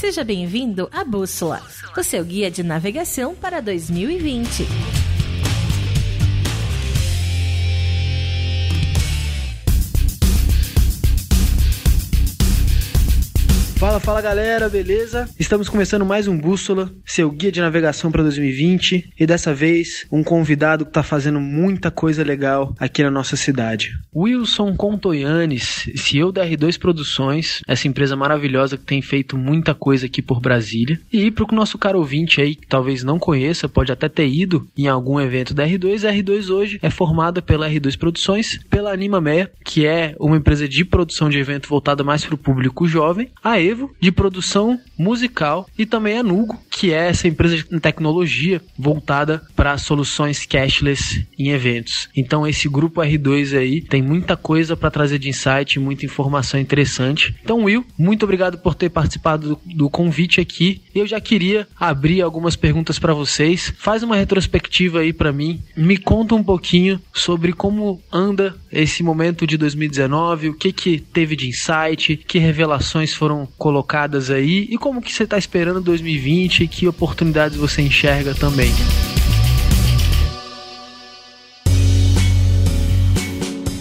Seja bem-vindo à Bússola, o seu guia de navegação para 2020. Fala, fala galera, beleza? Estamos começando mais um Bússola, seu guia de navegação para 2020 e dessa vez um convidado que está fazendo muita coisa legal aqui na nossa cidade. Wilson Contoyanes, CEO da R2 Produções, essa empresa maravilhosa que tem feito muita coisa aqui por Brasília. E para o nosso caro ouvinte aí que talvez não conheça, pode até ter ido em algum evento da R2, a R2 hoje é formada pela R2 Produções, pela Anima Meia, que é uma empresa de produção de evento voltada mais para o público jovem, a Evo, de produção musical, e também a Nugo, que é essa empresa de tecnologia voltada para soluções cashless em eventos. Então esse grupo R2 aí tem muita coisa para trazer de insight, muita informação interessante. Então Will, muito obrigado por ter participado do, do convite aqui. Eu já queria abrir algumas perguntas para vocês. Faz uma retrospectiva aí para mim. Me conta um pouquinho sobre como anda esse momento de 2019, o que que teve de insight, que revelações foram colocadas aí e como que você está esperando 2020 e que oportunidades você enxerga também.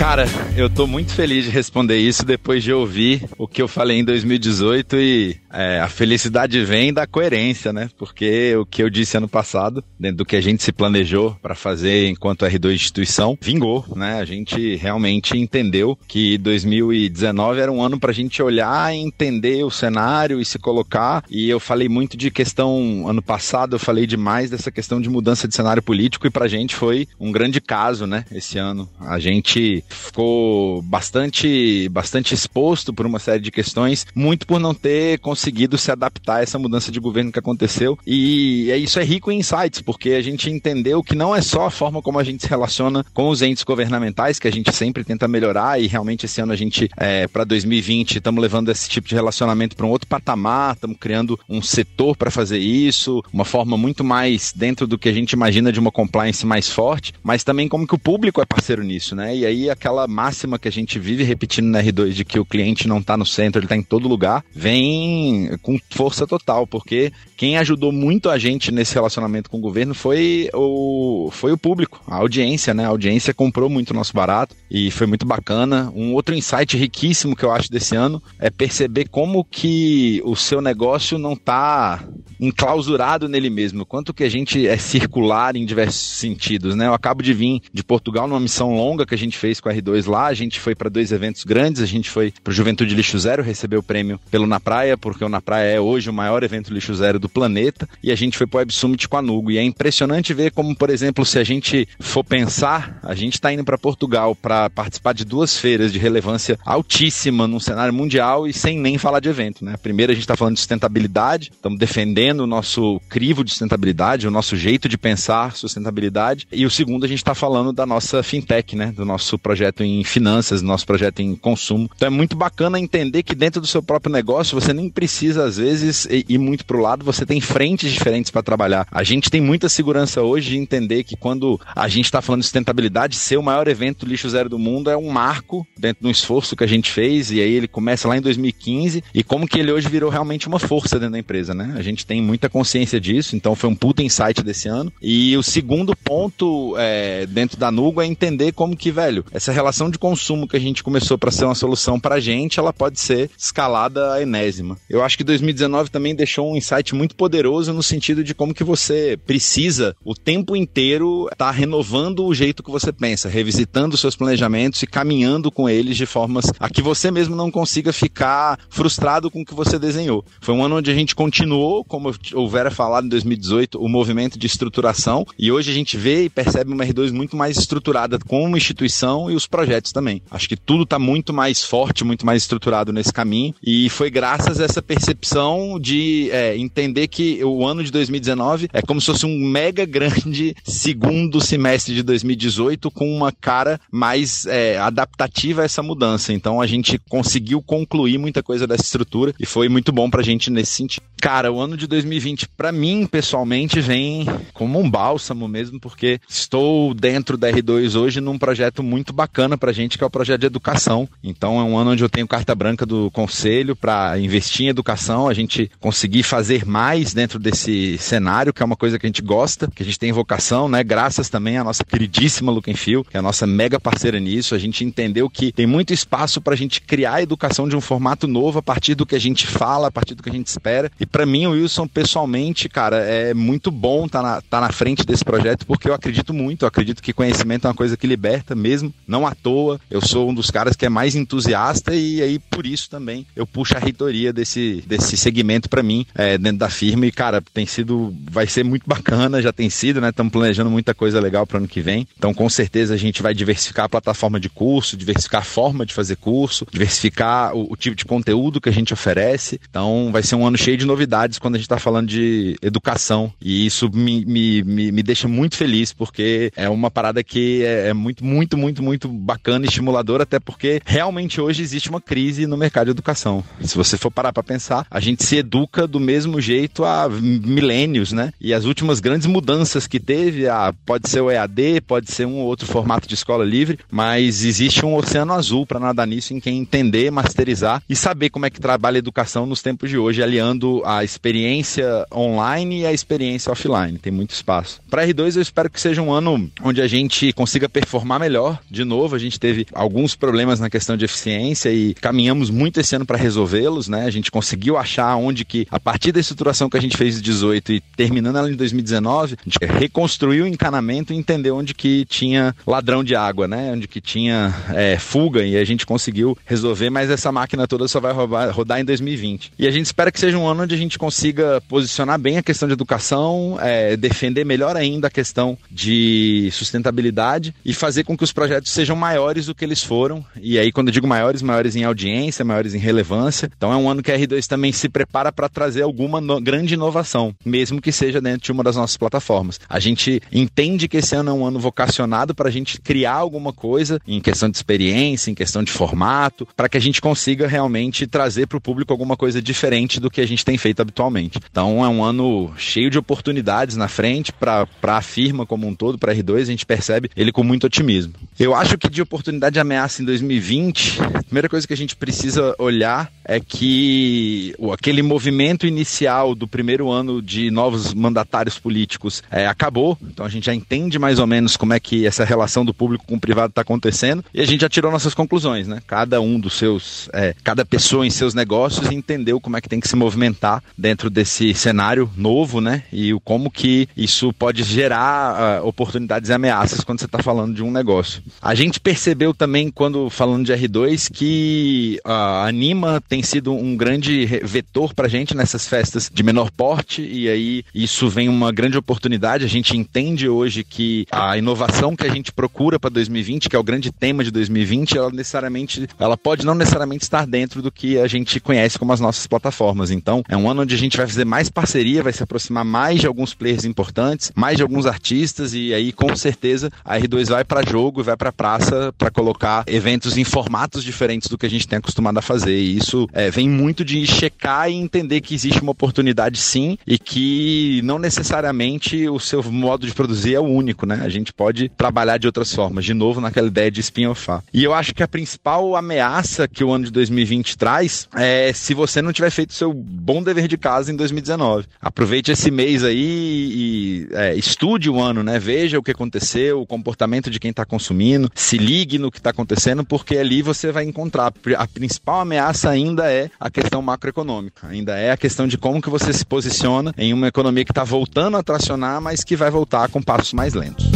Cara, eu tô muito feliz de responder isso depois de ouvir o que eu falei em 2018 e é, a felicidade vem da coerência, né? Porque o que eu disse ano passado, dentro do que a gente se planejou para fazer enquanto R2 instituição, vingou, né? A gente realmente entendeu que 2019 era um ano para a gente olhar e entender o cenário e se colocar. E eu falei muito de questão ano passado, eu falei demais dessa questão de mudança de cenário político e para a gente foi um grande caso, né? Esse ano a gente ficou bastante, bastante exposto por uma série de questões, muito por não ter conseguido se adaptar a essa mudança de governo que aconteceu. E isso é rico em insights, porque a gente entendeu que não é só a forma como a gente se relaciona com os entes governamentais, que a gente sempre tenta melhorar, e realmente esse ano a gente, é, para 2020, estamos levando esse tipo de relacionamento para um outro patamar, estamos criando um setor para fazer isso, uma forma muito mais dentro do que a gente imagina de uma compliance mais forte, mas também como que o público é parceiro nisso, né? E aí aquela máxima que a gente vive repetindo na R2 de que o cliente não está no centro, ele está em todo lugar, vem com força total, porque quem ajudou muito a gente nesse relacionamento com o governo foi o, foi o público, a audiência, né? A audiência comprou muito nosso barato e foi muito bacana. Um outro insight riquíssimo que eu acho desse ano é perceber como que o seu negócio não está enclausurado nele mesmo, quanto que a gente é circular em diversos sentidos, né? Eu acabo de vir de Portugal numa missão longa que a gente fez com a R2 lá, a gente foi para dois eventos grandes, a gente foi para o Juventude Lixo Zero, recebeu o prêmio pelo Na Praia, porque o Na Praia é hoje o maior evento lixo zero do planeta, e a gente foi para o Web Summit com a Nugo, e é impressionante ver como, por exemplo, se a gente for pensar, a gente está indo para Portugal para participar de duas feiras de relevância altíssima num cenário mundial e sem nem falar de evento, né? Primeiro a gente está falando de sustentabilidade, estamos defendendo o nosso crivo de sustentabilidade, o nosso jeito de pensar sustentabilidade, e o segundo a gente está falando da nossa fintech, né? Do nosso projeto em finanças, nosso projeto em consumo. Então é muito bacana entender que dentro do seu próprio negócio você nem precisa às vezes ir muito para o lado, você tem frentes diferentes para trabalhar. A gente tem muita segurança hoje de entender que quando a gente está falando de sustentabilidade, ser o maior evento lixo zero do mundo é um marco dentro do esforço que a gente fez e aí ele começa lá em 2015 e como que ele hoje virou realmente uma força dentro da empresa, né? A gente tem muita consciência disso, então foi um puta insight desse ano. E o segundo ponto é, dentro da Nugo é entender como que, velho, essa relação de consumo que a gente começou para ser uma solução para a gente, ela pode ser escalada a enésima. Eu acho que 2019 também deixou um insight muito poderoso no sentido de como que você precisa o tempo inteiro estar tá renovando o jeito que você pensa, revisitando seus planejamentos e caminhando com eles de formas a que você mesmo não consiga ficar frustrado com o que você desenhou. Foi um ano onde a gente continuou, como o Vera falado em 2018, o movimento de estruturação e hoje a gente vê e percebe uma R2 muito mais estruturada como instituição e os projetos também. Acho que tudo está muito mais forte, muito mais estruturado nesse caminho e foi graças a essa percepção de é, entender que o ano de 2019 é como se fosse um mega grande segundo semestre de 2018 com uma cara mais é, adaptativa a essa mudança. Então a gente conseguiu concluir muita coisa dessa estrutura e foi muito bom pra gente nesse sentido. Cara, o ano de 2020 para mim pessoalmente vem como um bálsamo mesmo porque estou dentro da R2 hoje num projeto muito bacana para a gente, que é o projeto de educação. Então é um ano onde eu tenho carta branca do conselho para investir em educação, a gente conseguir fazer mais dentro desse cenário, que é uma coisa que a gente gosta, que a gente tem vocação, né? Graças também à nossa queridíssima Fio, que é a nossa mega parceira nisso. A gente entendeu que tem muito espaço para a gente criar a educação de um formato novo a partir do que a gente fala, a partir do que a gente espera. E para mim, o Wilson, pessoalmente, cara, é muito bom estar tá na, tá na frente desse projeto, porque eu acredito muito. Eu acredito que conhecimento é uma coisa que liberta mesmo, não à toa. Eu sou um dos caras que é mais entusiasta e aí por isso também eu puxo a reitoria desse, desse segmento para mim é, dentro da firma. E, cara, tem sido, vai ser muito bacana, já tem sido, né? Estamos planejando muita coisa legal para ano que vem. Então, com certeza, a gente vai diversificar a plataforma de curso, diversificar a forma de fazer curso, diversificar o, o tipo de conteúdo que a gente oferece. Então, vai ser um ano cheio de novidades quando a gente está falando de educação. E isso me, me, me, me, deixa muito feliz, porque é uma parada que é, é muito, muito, muito, muito bacana e estimuladora, até porque realmente hoje existe uma crise no mercado de educação. Se você for parar para pensar, a gente se educa do mesmo jeito há milênios, né? E as últimas grandes mudanças que teve, ah, pode ser o EAD, pode ser um ou outro formato de escola livre, mas existe um oceano azul para nadar nisso em quem entender, masterizar e saber como é que trabalha a educação nos tempos de hoje, aliando a experiência online e a experiência offline. Tem muito espaço. Para R2 eu espero que seja um ano onde a gente consiga performar melhor. De novo, a gente teve alguns problemas na questão de eficiência e caminhamos muito esse ano para resolvê-los, né? A gente conseguiu achar onde que a partir da estruturação que a gente fez em 18 e terminando ela em 2019, a gente reconstruiu o encanamento e entendeu onde que tinha ladrão de água, né? Onde que tinha é, fuga e a gente conseguiu resolver, mas essa máquina toda só vai rodar, rodar em 2020. E a gente espera que seja um ano onde a gente consiga posicionar bem a questão de educação, é, defender melhor ainda a questão de sustentabilidade e fazer com que os projetos sejam maiores do que eles foram. E aí, quando eu digo maiores, maiores em audiência, maiores em relevância. Então é um ano que a R2 também se prepara para trazer alguma no grande inovação, mesmo que seja dentro de uma das nossas plataformas. A gente entende que esse ano é um ano vocacionado para a gente criar alguma coisa em questão de experiência, em questão de formato, para que a gente consiga realmente trazer para o público alguma coisa diferente do que a gente tem feito habitualmente. Então é um ano cheio de oportunidades na frente para a firma como um todo, para a R2, a gente percebe ele com muito otimismo. Eu acho que de oportunidade de ameaça em 2020, a primeira coisa que a gente precisa olhar é que aquele movimento inicial do primeiro ano de novos mandatários políticos é, acabou. Então a gente já entende mais ou menos como é que essa relação do público com o privado está acontecendo e a gente já tirou nossas conclusões, né? Cada um dos seus, é, cada pessoa em seus negócios entendeu como é que tem que se movimentar dentro desse cenário novo, né? E o como que isso pode gerar uh, oportunidades e ameaças quando você está falando de um negócio. A gente percebeu também quando falando de R2 que a Anima tem sido um grande vetor para a gente nessas festas de menor porte e aí isso vem uma grande oportunidade. A gente entende hoje que a inovação que a gente procura para 2020, que é o grande tema de 2020, ela necessariamente, ela pode não necessariamente estar dentro do que a gente conhece como as nossas plataformas. Então, é um ano onde a gente vai fazer mais parceria, vai se aproximar mais de alguns players importantes, mais de alguns artistas e aí com certeza a R2 vai para jogo, vai para praça para colocar eventos em formatos diferentes do que a gente tem acostumado a fazer. E isso é, vem muito de checar e entender que existe uma oportunidade sim e que não necessariamente o seu modo de produzir é o único, né? A gente pode trabalhar de outras formas, de novo naquela ideia de spin-offar. E eu acho que a principal ameaça que o ano de 2020 traz é se você não tiver feito seu bom dever de casa em 2019. Aproveite esse mês aí e é, estude o ano, né? Veja o que aconteceu, o comportamento de quem está consumindo, se ligue no que está acontecendo, porque ali você vai encontrar. A principal ameaça ainda é a questão macroeconômica, ainda é a questão de como que você se posiciona em uma economia que está voltando a tracionar, mas que vai voltar com passos mais lentos.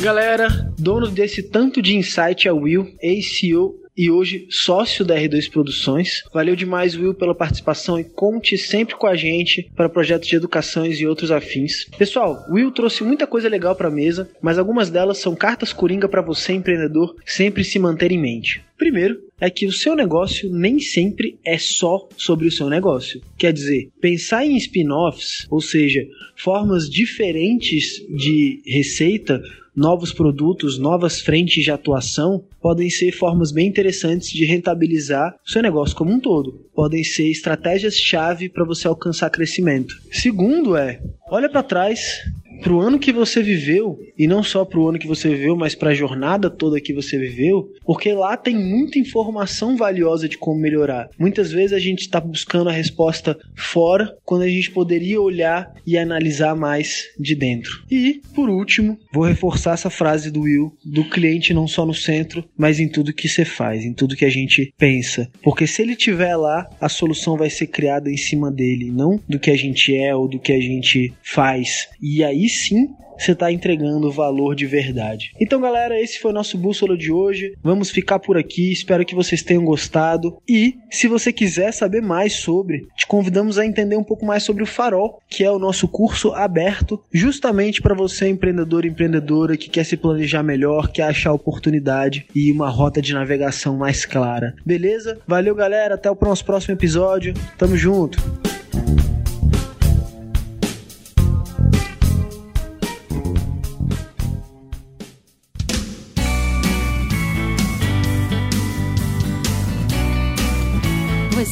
Galera, dono desse tanto de insight é o Will, ex-CEO e hoje sócio da R2 Produções. Valeu demais, Will, pela participação e conte sempre com a gente para projetos de educações e outros afins. Pessoal, Will trouxe muita coisa legal para a mesa, mas algumas delas são cartas coringa para você, empreendedor, sempre se manter em mente. Primeiro, é que o seu negócio nem sempre é só sobre o seu negócio. Quer dizer, pensar em spin-offs, ou seja, formas diferentes de receita, novos produtos, novas frentes de atuação, podem ser formas bem interessantes de rentabilizar o seu negócio como um todo. Podem ser estratégias-chave para você alcançar crescimento. Segundo é, olha para trás pro ano que você viveu, e não só pro ano que você viveu, mas pra jornada toda que você viveu, porque lá tem muita informação valiosa de como melhorar. Muitas vezes a gente está buscando a resposta fora, quando a gente poderia olhar e analisar mais de dentro. E, por último, vou reforçar essa frase do Will, do cliente não só no centro, mas em tudo que você faz, em tudo que a gente pensa. Porque se ele estiver lá, a solução vai ser criada em cima dele, não do que a gente é ou do que a gente faz. E aí sim você está entregando valor de verdade. Então, galera, esse foi o nosso bússola de hoje. Vamos ficar por aqui. Espero que vocês tenham gostado. E se você quiser saber mais sobre, te convidamos a entender um pouco mais sobre o Farol, que é o nosso curso aberto justamente para você, empreendedor e empreendedora que quer se planejar melhor, quer achar oportunidade e uma rota de navegação mais clara. Beleza? Valeu, galera. Até o nosso próximo episódio. Tamo junto.